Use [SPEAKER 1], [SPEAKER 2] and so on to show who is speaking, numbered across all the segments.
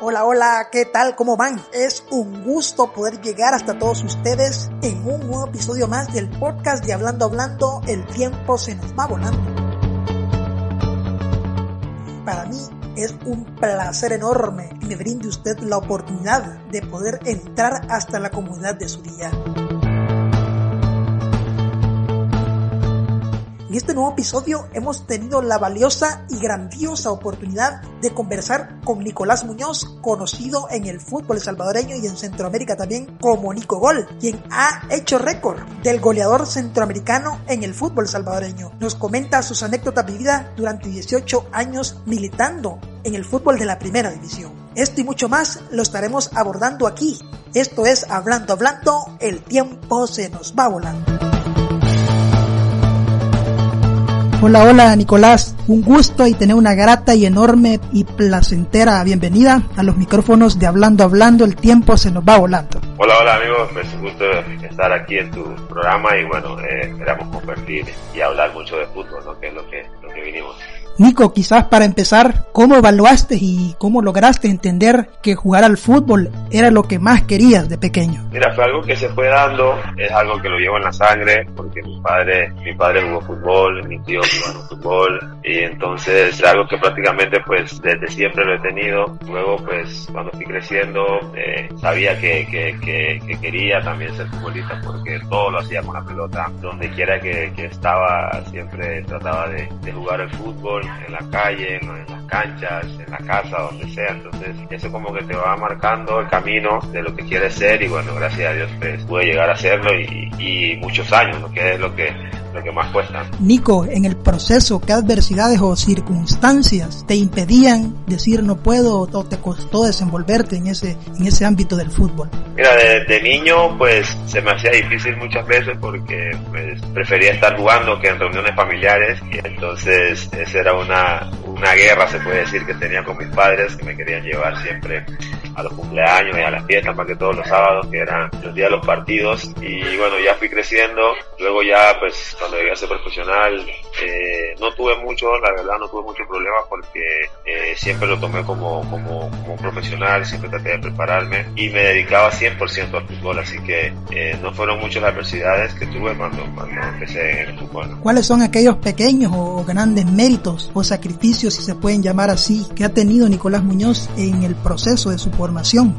[SPEAKER 1] Hola, hola, ¿qué tal? ¿Cómo van? Es un gusto poder llegar hasta todos ustedes en un nuevo episodio más del podcast de Hablando Hablando, el tiempo se nos va volando. Es un placer enorme que me brinde usted la oportunidad de poder entrar hasta la comunidad de su En este nuevo episodio hemos tenido la valiosa y grandiosa oportunidad de conversar con Nicolás Muñoz, conocido en el fútbol salvadoreño y en Centroamérica también como Nico Gol, quien ha hecho récord del goleador centroamericano en el fútbol salvadoreño. Nos comenta sus anécdotas vividas durante 18 años militando en el fútbol de la primera división. Esto y mucho más lo estaremos abordando aquí. Esto es Hablando, Hablando, el tiempo se nos va volando. Hola, hola Nicolás, un gusto y tener una grata y enorme y placentera bienvenida a los micrófonos de Hablando Hablando, el tiempo se nos va volando.
[SPEAKER 2] Hola, hola amigos, es un gusto estar aquí en tu programa y bueno, eh, esperamos compartir y hablar mucho de fútbol, ¿no? que es lo que, lo que vinimos.
[SPEAKER 1] Nico, quizás para empezar, ¿cómo evaluaste y cómo lograste entender que jugar al fútbol era lo que más querías de pequeño?
[SPEAKER 2] Mira, fue algo que se fue dando, es algo que lo llevo en la sangre, porque mi padre, mi padre jugó fútbol, mi tío jugó fútbol, y entonces es algo que prácticamente pues desde siempre lo he tenido. Luego pues cuando fui creciendo, eh, sabía que, que, que, que, quería también ser futbolista porque todo lo hacía con la pelota. Donde quiera que, que estaba, siempre trataba de, de jugar al fútbol en la calle, en, las canchas, en la casa, donde sea. Entonces, eso como que te va marcando el camino de lo que quieres ser y bueno, gracias a Dios pues pude llegar a hacerlo y, muchos años, ¿no? que es lo que lo que más cuesta.
[SPEAKER 1] Nico, en el proceso, ¿qué adversidades o circunstancias te impedían decir no puedo o te costó desenvolverte en ese, en ese ámbito del fútbol?
[SPEAKER 2] Mira, de, de niño pues se me hacía difícil muchas veces porque pues, prefería estar jugando que en reuniones familiares y entonces esa era una, una guerra, se puede decir, que tenía con mis padres que me querían llevar siempre a los cumpleaños y a las fiestas, más que todos los sábados, que eran los días de los partidos. Y bueno, ya fui creciendo. Luego ya, pues, cuando llegué a ser profesional, eh, no tuve mucho, la verdad, no tuve muchos problemas porque eh, siempre lo tomé como, como, como un profesional, siempre traté de prepararme y me dedicaba 100% al fútbol. Así que eh, no fueron muchas las adversidades que tuve cuando, cuando empecé en el fútbol.
[SPEAKER 1] ¿Cuáles son aquellos pequeños o grandes méritos o sacrificios, si se pueden llamar así, que ha tenido Nicolás Muñoz en el proceso de su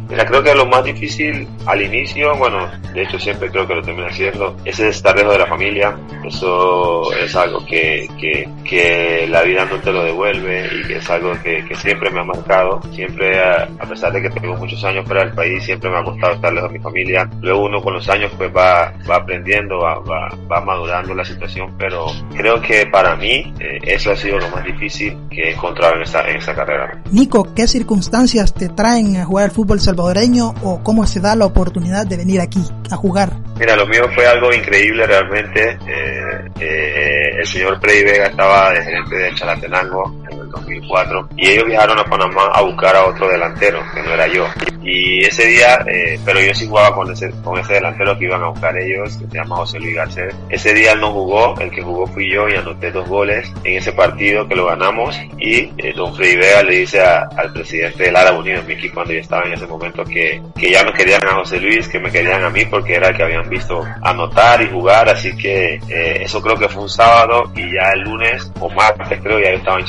[SPEAKER 2] Mira, creo que lo más difícil al inicio, bueno, de hecho siempre creo que lo termino haciendo, es estar lejos de la familia. Eso es algo que, que, que la vida no te lo devuelve y que es algo que, que siempre me ha marcado. Siempre, a, a, pesar de que tengo muchos años fuera del país, siempre me ha costado estar lejos de mi familia. Luego uno con los años pues va, va aprendiendo, va, va, va madurando la situación, pero creo que para mí eh, eso ha sido lo más difícil que he encontrado en esta, en esta carrera.
[SPEAKER 1] Nico, ¿qué circunstancias te traen a jugar al fútbol salvadoreño o cómo se da la oportunidad de venir aquí a jugar?
[SPEAKER 2] Mira, lo mío fue algo increíble realmente. Eh, eh, el señor Freddy Vega estaba de gerente de Chalatenango en el 2004 y ellos viajaron a Panamá a buscar a otro delantero, que no era yo. Y ese día, eh, pero yo sí jugaba con ese, con ese delantero que iban a buscar ellos, que se llama José Luis Garcés. Ese día él no jugó, el que jugó fui yo y anoté dos goles en ese partido que lo ganamos y eh, don Freddy Vega le dice a, al presidente del Árabe Unido, mi equipo cuando yo estaba en ese momento, que, que ya no querían a José Luis, que me querían a mí porque era el que habían visto anotar y jugar, así que eh, eso creo que fue un sábado y ya el lunes o martes creo ya yo estaba en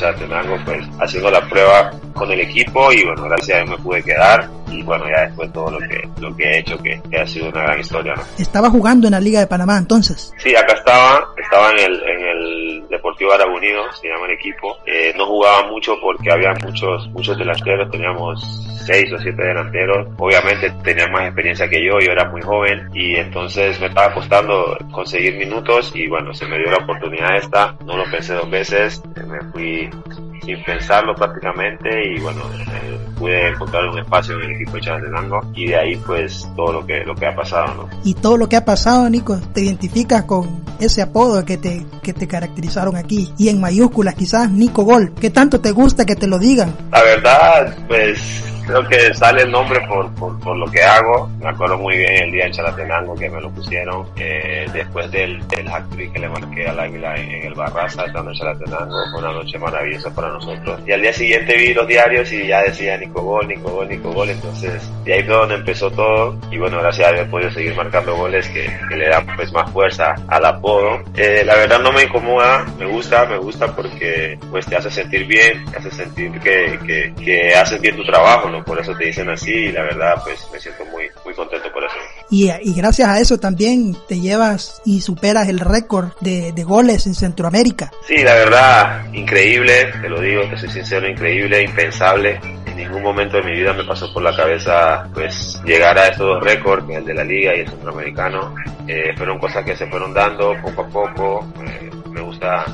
[SPEAKER 2] Pues haciendo la prueba con el equipo y bueno, gracias a Dios me pude quedar y bueno, ya después todo lo que, lo que he hecho que, que ha sido una gran historia. ¿no?
[SPEAKER 1] ¿Estaba jugando en la Liga de Panamá entonces?
[SPEAKER 2] Sí, acá estaba, estaba en el, en el Deportivo Árabe Unido, se llama el equipo. Eh, no jugaba mucho porque había muchos, muchos delanteros, teníamos seis o siete delanteros. Obviamente tenían más experiencia que yo, yo era muy joven y entonces me estaba costando conseguir minutos y bueno, se me dio la oportunidad esta, no lo pensé dos veces, me fui sin pensarlo prácticamente y bueno, eh, pude encontrar un espacio en el equipo de Chalatenango y de ahí pues todo lo que, lo que ha pasado, ¿no?
[SPEAKER 1] Y todo lo que ha pasado, Nico, te identificas con ese apodo que te, que te caracterizaron aquí y en mayúsculas quizás Nico Gol. ¿Qué tanto te gusta que te lo digan?
[SPEAKER 2] La verdad, pues creo que sale el nombre por, por, por, lo que hago. Me acuerdo muy bien el día en Chalatenango que me lo pusieron. Eh, después del, del hat que le marqué al Águila en, en el Barraza, estando en Chalatenango, fue una noche maravillosa para nosotros. Y al día siguiente vi los diarios y ya decía Nico Gol, Nico Gol, Nico Gol. Entonces, de ahí fue donde empezó todo. Y bueno, gracias a he podido seguir marcando goles que, que le dan pues más fuerza al apodo. Eh, la verdad no me incomoda, me gusta, me gusta porque pues te hace sentir bien, te hace sentir que, que, que haces bien tu trabajo, ¿no? Por eso te dicen así y la verdad pues me siento muy, muy contento por eso.
[SPEAKER 1] Y, y gracias a eso también te llevas y superas el récord de, de goles en Centroamérica.
[SPEAKER 2] Sí, la verdad, increíble, te lo digo, te soy sincero, increíble, impensable en ningún momento de mi vida me pasó por la cabeza pues llegar a estos dos récords, el de la liga y el centroamericano. Eh, fueron cosas que se fueron dando poco a poco. Eh, me gusta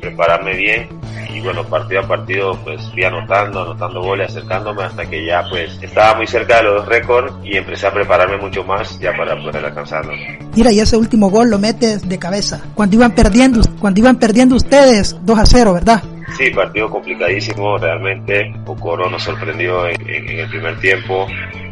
[SPEAKER 2] prepararme bien y bueno, partido a partido pues fui anotando, anotando goles, acercándome hasta que ya pues estaba muy cerca de los dos récords y empecé a prepararme mucho más ya para poder alcanzarlo.
[SPEAKER 1] Mira, y ese último gol lo metes de cabeza. Cuando iban perdiendo, cuando iban perdiendo ustedes 2 a 0, ¿verdad?
[SPEAKER 2] Sí, partido complicadísimo, realmente. Ocoro nos sorprendió en, en, en el primer tiempo.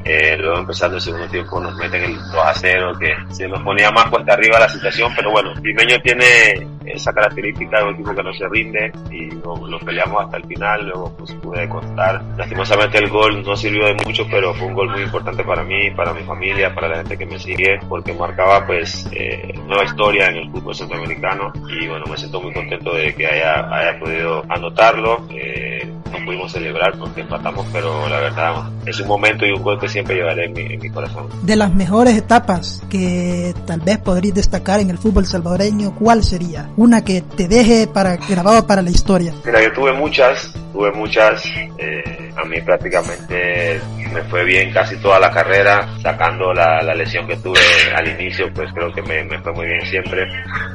[SPEAKER 2] Eh, luego empezando el segundo tiempo nos meten el 2 a 0, que se nos ponía más cuesta arriba la situación, pero bueno, Limeño tiene esa característica de un equipo que no se rinde y lo, lo, peleamos hasta el final, luego pues pude contar. Lastimosamente el gol no sirvió de mucho, pero fue un gol muy importante para mí, para mi familia, para la gente que me sigue, porque marcaba pues eh, nueva historia en el fútbol centroamericano y bueno, me siento muy contento de que haya, haya podido anotarlo. Eh, no pudimos celebrar porque empatamos, pero la verdad es un momento y un gol que siempre llevaré en mi, en mi corazón.
[SPEAKER 1] De las mejores etapas que tal vez podrías destacar en el fútbol salvadoreño, ¿cuál sería? Una que te deje para grabado para la historia.
[SPEAKER 2] Mira, yo tuve muchas, tuve muchas. Eh, a mí prácticamente me fue bien casi toda la carrera, sacando la, la lesión que tuve al inicio, pues creo que me, me, fue muy bien siempre.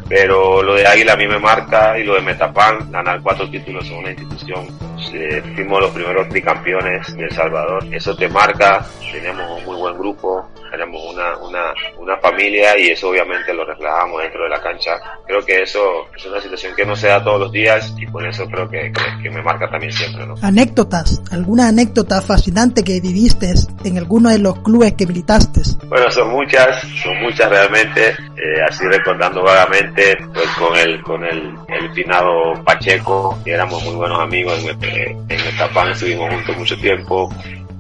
[SPEAKER 2] Pero lo de Águila a mí me marca y lo de Metapan, ganar cuatro títulos en una institución. Eh, fuimos los primeros tricampeones de El Salvador. Eso te marca, tenemos un muy buen grupo, tenemos una, una, una familia y eso obviamente lo reflejamos dentro de la cancha. Creo que eso es una situación que no se da todos los días y por eso creo que, que, que me marca también siempre. ¿no?
[SPEAKER 1] Anécdotas, alguna anécdota fascinante que viviste en alguno de los clubes que militaste.
[SPEAKER 2] Bueno, son muchas, son muchas realmente, eh, así recordando vagamente, pues con el, con el, el finado Pacheco, que éramos muy buenos amigos en el, en el Tapán, estuvimos juntos mucho tiempo,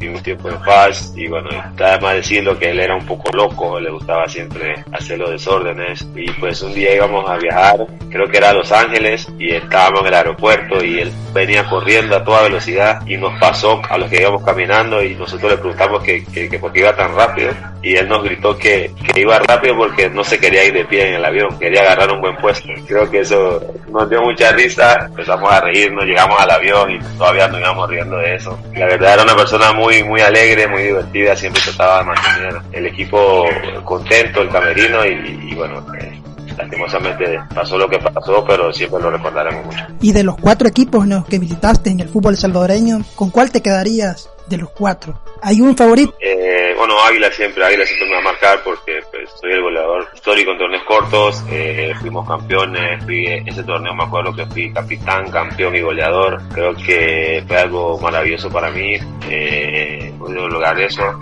[SPEAKER 2] un tiempo en paz y bueno, está más decirlo que él era un poco loco, le gustaba siempre hacer los desórdenes y pues un día íbamos a viajar, creo que era a Los Ángeles y estábamos en el aeropuerto y él venía corriendo a toda velocidad y nos pasó a los que íbamos caminando y nosotros le preguntamos que, que, que por qué iba tan rápido y él nos gritó que, que iba rápido porque no se quería ir de pie en el avión, quería agarrar un buen puesto. Creo que eso nos dio mucha risa, empezamos a reírnos, llegamos al avión y todavía nos íbamos riendo de eso. La verdad era una persona muy muy, muy alegre, muy divertida, siempre trataba de mantener el equipo contento, el camerino y, y bueno, eh, lastimosamente pasó lo que pasó, pero siempre lo recordaremos mucho.
[SPEAKER 1] Y de los cuatro equipos en los que militaste en el fútbol salvadoreño, ¿con cuál te quedarías de los cuatro? ¿Hay un favorito?
[SPEAKER 2] Eh, bueno, Águila siempre, Águila siempre me va a marcar porque pues, soy el goleador histórico en torneos cortos, eh, fuimos campeones, fui, ese torneo me acuerdo que fui capitán, campeón y goleador, creo que fue algo maravilloso para mí, eh, lograr eso,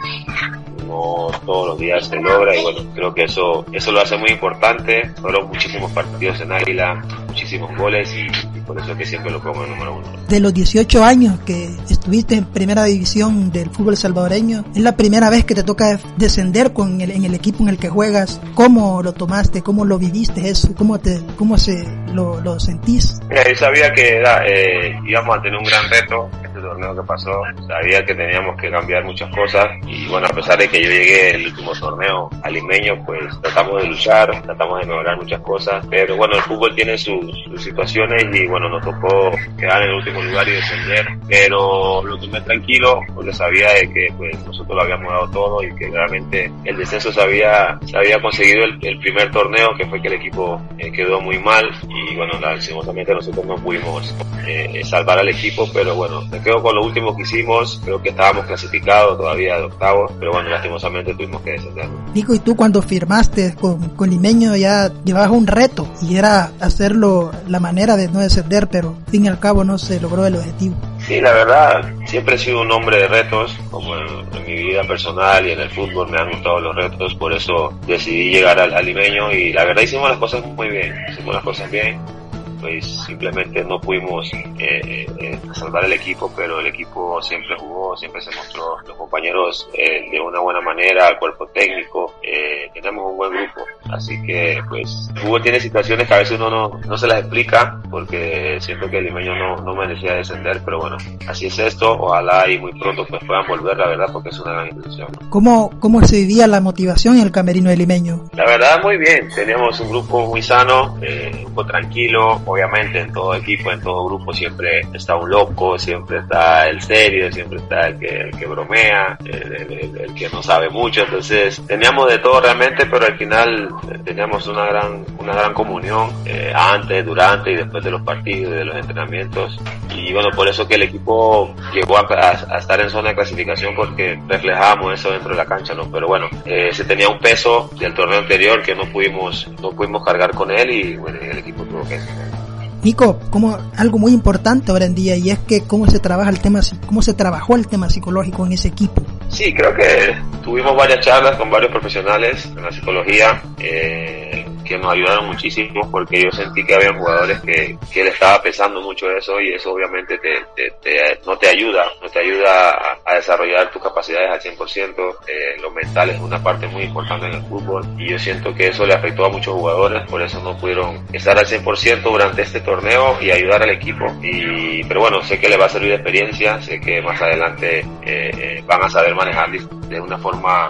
[SPEAKER 2] no todos los días se logra y bueno, creo que eso, eso lo hace muy importante, fueron muchísimos partidos en Águila, muchísimos goles y, y por eso es que siempre lo pongo en número uno.
[SPEAKER 1] De los 18 años que estuviste en primera división del fútbol salvadoreño, es la primera vez que te toca descender con el, en el equipo en el que juegas. ¿Cómo lo tomaste? ¿Cómo lo viviste eso? ¿Cómo te, cómo se lo, lo sentís?
[SPEAKER 2] Mira, yo sabía que era, eh, íbamos a tener un gran reto torneo que pasó. Sabía que teníamos que cambiar muchas cosas y bueno, a pesar de que yo llegué el último torneo al limeño, pues tratamos de luchar, tratamos de mejorar muchas cosas. Pero bueno, el fútbol tiene sus, sus situaciones y bueno, nos tocó quedar en el último lugar y descender. Pero lo tomé tranquilo porque sabía de que pues nosotros lo habíamos dado todo y que realmente el descenso se había, se había conseguido el, el primer torneo, que fue que el equipo eh, quedó muy mal y bueno, lastimosamente nosotros no pudimos eh, salvar al equipo, pero bueno, me quedo con lo último que hicimos, creo que estábamos clasificados todavía de octavo, pero bueno, lastimosamente tuvimos que descender.
[SPEAKER 1] Nico, y tú cuando firmaste con, con Limeño ya llevabas un reto y era hacerlo la manera de no descender, pero al fin y al cabo no se logró el objetivo.
[SPEAKER 2] Sí, la verdad, siempre he sido un hombre de retos, como en, mi vida personal y en el fútbol me han gustado los retos, por eso decidí llegar al, al limeño y la verdad hicimos las cosas muy bien, hicimos las cosas bien, pues simplemente no pudimos eh, eh, salvar el equipo, pero el equipo siempre jugó, siempre se mostró los compañeros eh, de una buena manera, el cuerpo técnico, eh, tenemos un buen grupo, así que pues fútbol tiene situaciones que a veces uno no, no se las explica porque siento que el limeño no, no merecía descender, pero bueno, así es esto, ojalá y muy pronto pues puedan volver, la verdad, porque es una gran institución.
[SPEAKER 1] ¿Cómo, cómo se vivía la motivación en el camerino del limeño?
[SPEAKER 2] La verdad muy bien, teníamos un grupo muy sano, eh, un poco tranquilo, obviamente en todo equipo, en todo grupo siempre está un loco, siempre está el serio, siempre está el que, el que bromea, el, que no sabe mucho, entonces teníamos de todo realmente, pero al final eh, teníamos una gran, una gran comunión eh, antes, durante y después de los partidos, de los entrenamientos y bueno, por eso que el equipo llegó a, estar en zona de clasificación porque reflejábamos eso dentro de la cancha, ¿no? Pero bueno, eh, se tenía un peso del torneo anterior que no pudimos, no pudimos cargar con él y bueno, el equipo tuvo que
[SPEAKER 1] Nico, como algo muy importante ahora en día y es que cómo se trabaja el tema, cómo se trabajó el tema psicológico en ese equipo.
[SPEAKER 2] Sí, creo que tuvimos varias charlas con varios profesionales en la psicología. Eh, que nos ayudaron muchísimo porque yo sentí que había jugadores que, que le estaba pesando mucho eso y eso obviamente te, te, no te ayuda, no te ayuda a, a desarrollar tus capacidades al 100%, eh, lo mental es una parte muy importante en el fútbol y yo siento que eso le afectó a muchos jugadores, por eso no pudieron estar al 100% durante este torneo y ayudar al equipo y pero bueno, sé que le va a servir de experiencia, sé que más adelante eh, eh van a saber manejar de una forma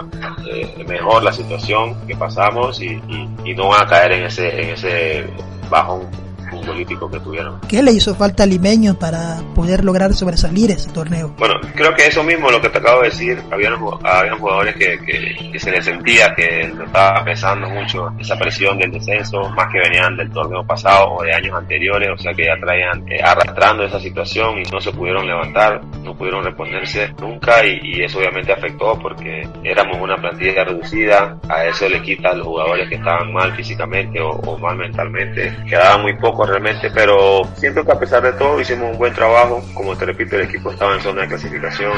[SPEAKER 2] eh, mejor la situación que pasamos y, y, y no van a caer en ese, en ese bajón futbolístico que tuvieron.
[SPEAKER 1] ¿Qué le hizo falta a Limeño para poder lograr sobresalir ese torneo?
[SPEAKER 2] Bueno, creo que eso mismo, lo que te acabo de decir, habían, habían jugadores que, que, que se les sentía que lo estaba pesando mucho esa presión del descenso, más que venían del torneo pasado o de años anteriores, o sea que ya traían eh, arrastrando esa situación y no se pudieron levantar, no pudieron reponerse nunca y, y eso obviamente afectó porque éramos una plantilla reducida, a eso le quita a los jugadores que estaban mal físicamente o, o mal mentalmente, quedaba muy poco realmente, pero siento que a pesar de todo hicimos un buen trabajo. Como te repito, el equipo estaba en zona de clasificación.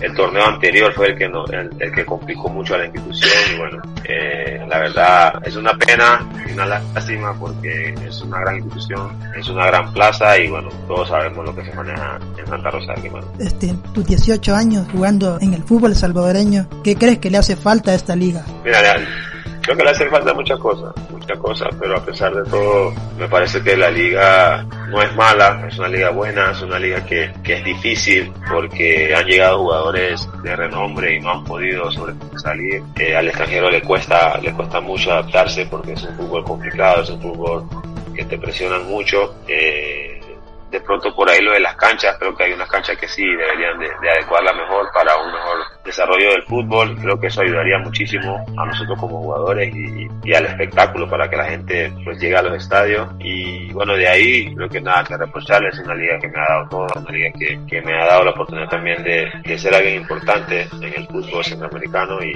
[SPEAKER 2] El torneo anterior fue el que no, el, el, que complicó mucho a la institución y bueno, eh, la verdad es una pena y una lástima porque es una gran institución, es una gran plaza y bueno, todos sabemos lo que se maneja en Santa Rosa de.
[SPEAKER 1] Este, tus 18 años jugando en el fútbol salvadoreño, ¿qué crees que le hace falta a esta liga?
[SPEAKER 2] Mira, creo que le hace falta muchas cosas, muchas cosas, pero a pesar de todo, me parece que la liga no es mala, es una liga buena, es una liga que, que es difícil porque han llegado jugadores de renombre y no han podido sobresalir. Eh, al extranjero le cuesta, le cuesta mucho adaptarse porque es un fútbol complicado, es un fútbol que te presionan mucho. Eh, de pronto por ahí lo de las canchas, creo que hay unas canchas que sí deberían de, de, adecuarla mejor para un mejor desarrollo del fútbol, creo que eso ayudaría muchísimo a nosotros como jugadores y, al espectáculo para que la gente pues llegue a los estadios y bueno de ahí creo que nada que reprocharle, es una liga que me ha dado todo, una liga que, que me ha dado la oportunidad también de, de, ser alguien importante en el fútbol centroamericano y,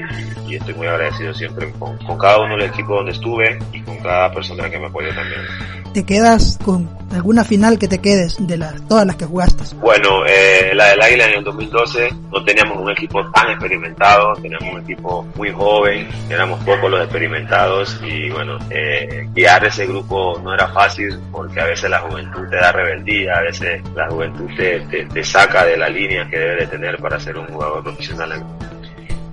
[SPEAKER 2] y estoy muy agradecido siempre con, con cada uno del equipo donde estuve y con cada persona que me apoyó también.
[SPEAKER 1] ¿Te quedas con alguna final que te quedes de las, todas las que jugaste?
[SPEAKER 2] Bueno, eh, la del Águila en el 2012 no teníamos un equipo tan experimentado, teníamos un equipo muy joven, éramos pocos los experimentados y bueno, eh, guiar ese grupo no era fácil porque a veces la juventud te da rebeldía, a veces la juventud te, te, saca de la línea que debe de tener para ser un jugador profesional en,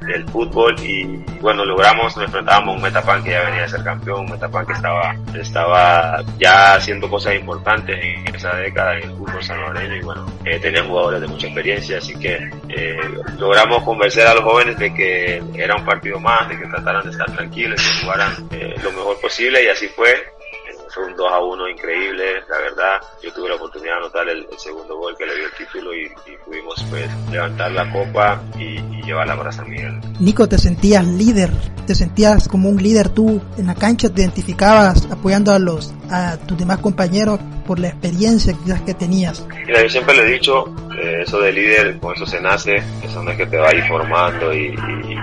[SPEAKER 2] del fútbol y bueno logramos nos enfrentábamos a un Metapan que ya venía de ser campeón un Metapan que estaba estaba ya haciendo cosas importantes en esa década en el fútbol salvadoreño y bueno eh, tenían jugadores de mucha experiencia así que eh, logramos convencer a los jóvenes de que era un partido más de que trataran de estar tranquilos que jugaran eh, lo mejor posible y así fue fue un 2 a 1 increíble, la verdad. Yo tuve la oportunidad de anotar el, el segundo gol que le dio el título y, y pudimos pues levantar la copa y, y, llevarla para San Miguel.
[SPEAKER 1] Nico, te sentías líder, te sentías como un líder tú en la cancha, te identificabas apoyando a los a tus demás compañeros por la experiencia que tenías.
[SPEAKER 2] Mira, yo siempre le he dicho, eh, eso de líder, con eso se nace, eso no es que te va a formando y,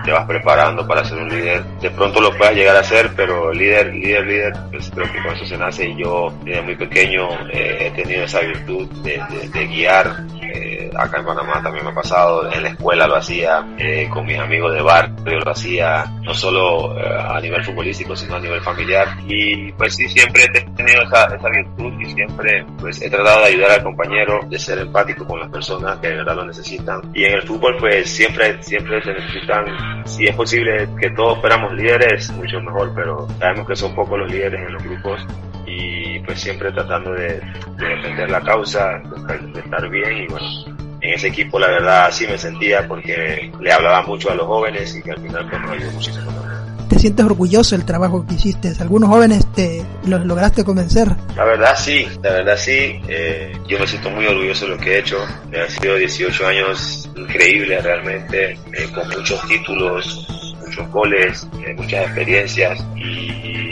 [SPEAKER 2] te vas preparando para ser un líder. De pronto lo puedas llegar a ser, pero líder, líder, líder, pues creo que con eso se nace y yo desde muy pequeño eh, he tenido esa virtud de guiar eh, acá en Panamá también me ha pasado, en la escuela lo hacía, eh, con mis amigos de barrio lo hacía, no solo eh, a nivel futbolístico, sino a nivel familiar. Y pues sí, siempre he tenido esa, esa virtud y siempre pues he tratado de ayudar al compañero, de ser empático con las personas que de verdad lo necesitan. Y en el fútbol pues siempre, siempre se necesitan, si es posible que todos fuéramos líderes, mucho mejor, pero sabemos que son pocos los líderes en los grupos y pues siempre tratando de, defender la causa, de, estar bien y bueno, en ese equipo la verdad sí me sentía porque le hablaba mucho a los jóvenes y que al final pues, nos ayudó muchísimo
[SPEAKER 1] ¿Te sientes orgulloso del trabajo que hiciste? ¿Algunos jóvenes te los lograste convencer?
[SPEAKER 2] La verdad sí, la verdad sí. Eh, yo me siento muy orgulloso de lo que he hecho. Han sido 18 años increíbles realmente, eh, con muchos títulos, muchos goles, eh, muchas experiencias y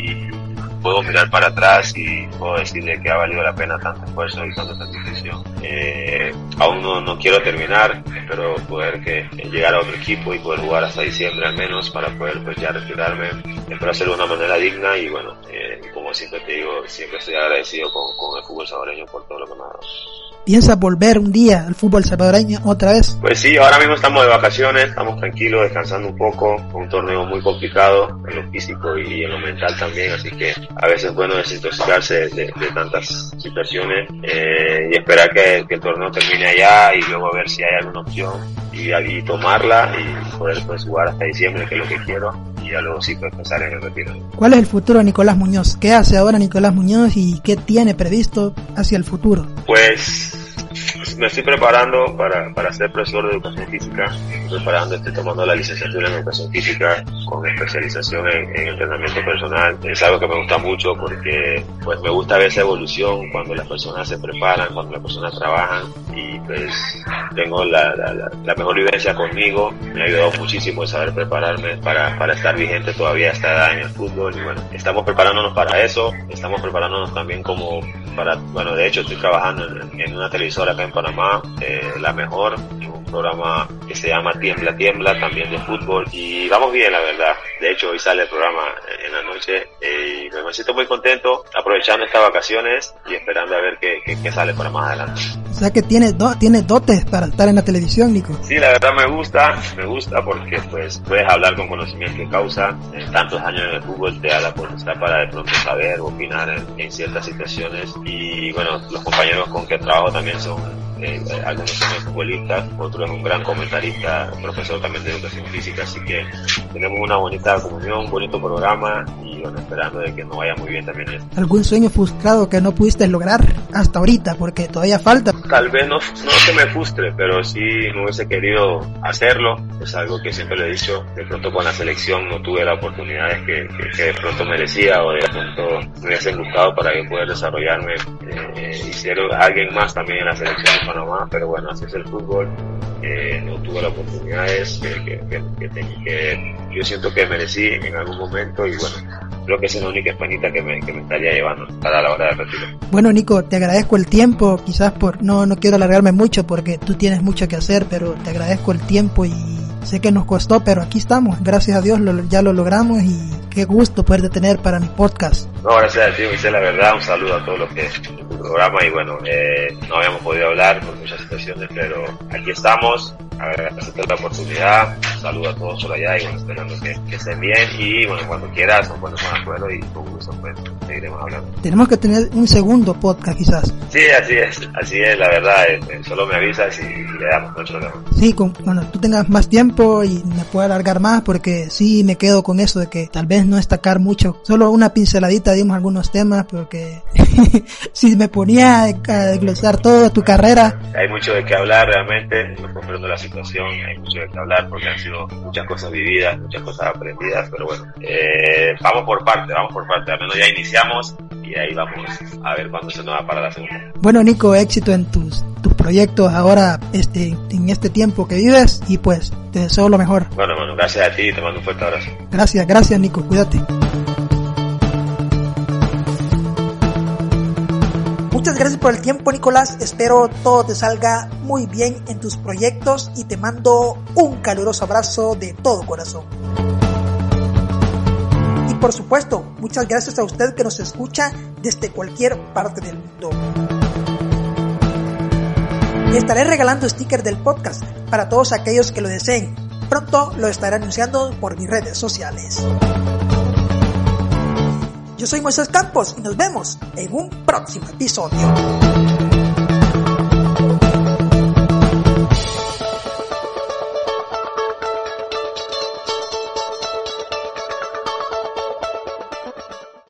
[SPEAKER 2] puedo mirar para atrás y puedo decirle que ha valido la pena tanto esfuerzo y tanta sacrificio. Eh, aún no, no, quiero terminar, espero poder que llegar a otro equipo y poder jugar hasta diciembre al menos para poder pues ya retirarme, espero hacerlo de una manera digna y bueno, eh, como siempre te digo, siempre estoy agradecido con, con el fútbol salvadoreño por todo lo que me ha dado.
[SPEAKER 1] ¿Piensa volver un día al fútbol salvadoreño otra vez?
[SPEAKER 2] Pues sí, ahora mismo estamos de vacaciones, estamos tranquilos, descansando un poco, un torneo muy complicado en lo físico y en lo mental también, así que a veces es bueno desintoxicarse de, tantas situaciones eh, y esperar que, el torneo termine allá y luego ver si hay alguna opción y, y tomarla y poder pues, jugar hasta diciembre, que es lo que quiero y pensar en el retiro.
[SPEAKER 1] ¿Cuál es el futuro de Nicolás Muñoz? ¿Qué hace ahora Nicolás Muñoz y qué tiene previsto hacia el futuro?
[SPEAKER 2] Pues me estoy preparando para, para ser profesor de educación física. Estoy preparando, estoy tomando la licenciatura en educación física con especialización en, entrenamiento personal. Es algo que me gusta mucho porque pues me gusta ver esa evolución cuando las personas se preparan, cuando las personas trabajan y pues tengo la, la, mejor vivencia conmigo. Me ha ayudado muchísimo saber prepararme para, para estar vigente todavía a esta edad en el fútbol y bueno, estamos preparándonos para eso, estamos preparándonos también como para, bueno, de hecho estoy trabajando en, en una televisora acá en Panamá, eh, la mejor, un programa que se llama Tiembla Tiembla, también de fútbol, y vamos bien, la verdad. De hecho, hoy sale el programa en la noche eh, y me siento muy contento, aprovechando estas vacaciones y esperando a ver qué, qué, sale para más adelante.
[SPEAKER 1] O sea que tiene, do, tiene dotes para estar en la televisión, Nico.
[SPEAKER 2] Sí, la verdad me gusta, me gusta porque pues puedes hablar con conocimiento de causa. En tantos años en el fútbol te da la oportunidad para de pronto saber, opinar en ciertas situaciones y bueno, los compañeros con que trabajo también son eh, algunos son futbolistas, otro es un gran comentarista, profesor también de educación física, así que tenemos una bonita comunión, un bonito programa y bueno, esperando de que nos vaya muy bien también.
[SPEAKER 1] ¿Algún sueño frustrado que no pudiste lograr hasta ahorita? Porque todavía falta.
[SPEAKER 2] Tal vez no, no que me frustre, pero sí no hubiese querido hacerlo. Es algo que siempre le he dicho. De pronto con la selección no tuve las oportunidades que, que, de pronto merecía o de pronto me hubiesen gustado para yo poder desarrollarme. Eh, hicieron alguien más también en la selección de Panamá, pero bueno, así es el fútbol. Eh, no tuve las oportunidades que, que, que, yo siento que merecí en algún momento y bueno, creo que es la única españita que me, que me estaría llevando para la hora de retiro.
[SPEAKER 1] Bueno, Nico, te agradezco el tiempo, quizás por no, no quiero alargarme mucho porque tú tienes mucho que hacer, pero te agradezco el tiempo y sé que nos costó, pero aquí estamos, gracias a Dios ya lo logramos y qué gusto poder tener para mi podcast.
[SPEAKER 2] No, gracias a ti, Michelle, la verdad, un saludo a todos los que tu programa y bueno, eh, no habíamos podido hablar por muchas situaciones, pero aquí estamos, a ver, la oportunidad, un saludo a todos por allá y bueno, esperando que, que estén bien y bueno, cuando quieras nos ponemos de acuerdo y con gusto pues seguiremos hablando.
[SPEAKER 1] Tenemos que tener un segundo podcast quizás.
[SPEAKER 2] Sí, así es, así es, la verdad, eh, eh, solo me avisas y, le damos, no problema.
[SPEAKER 1] Sí, con, bueno, tú tengas más tiempo y me pueda alargar más porque sí me quedo con eso de que tal vez no destacar mucho, solo una pinceladita dimos algunos temas porque si me ponía a desglosar toda tu carrera.
[SPEAKER 2] Hay mucho de qué hablar realmente, no comprendo la situación, hay mucho de qué hablar porque han sido muchas cosas vividas, muchas cosas aprendidas, pero bueno, eh, vamos por parte, vamos por parte, al menos ya iniciamos y ahí vamos a ver cuándo se nos va para la segunda.
[SPEAKER 1] Bueno Nico, éxito en tus, tus proyectos ahora este, en este tiempo que vives y pues te deseo lo mejor.
[SPEAKER 2] Bueno, bueno, gracias a ti, te mando un fuerte abrazo.
[SPEAKER 1] Gracias, gracias Nico, cuídate. Por el tiempo, Nicolás. Espero todo te salga muy bien en tus proyectos y te mando un caluroso abrazo de todo corazón. Y por supuesto, muchas gracias a usted que nos escucha desde cualquier parte del mundo. Y estaré regalando stickers del podcast para todos aquellos que lo deseen. Pronto lo estaré anunciando por mis redes sociales. Yo soy Moisés Campos y nos vemos en un próximo episodio.